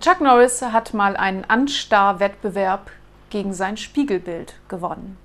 Chuck Norris hat mal einen Anstar-Wettbewerb gegen sein Spiegelbild gewonnen.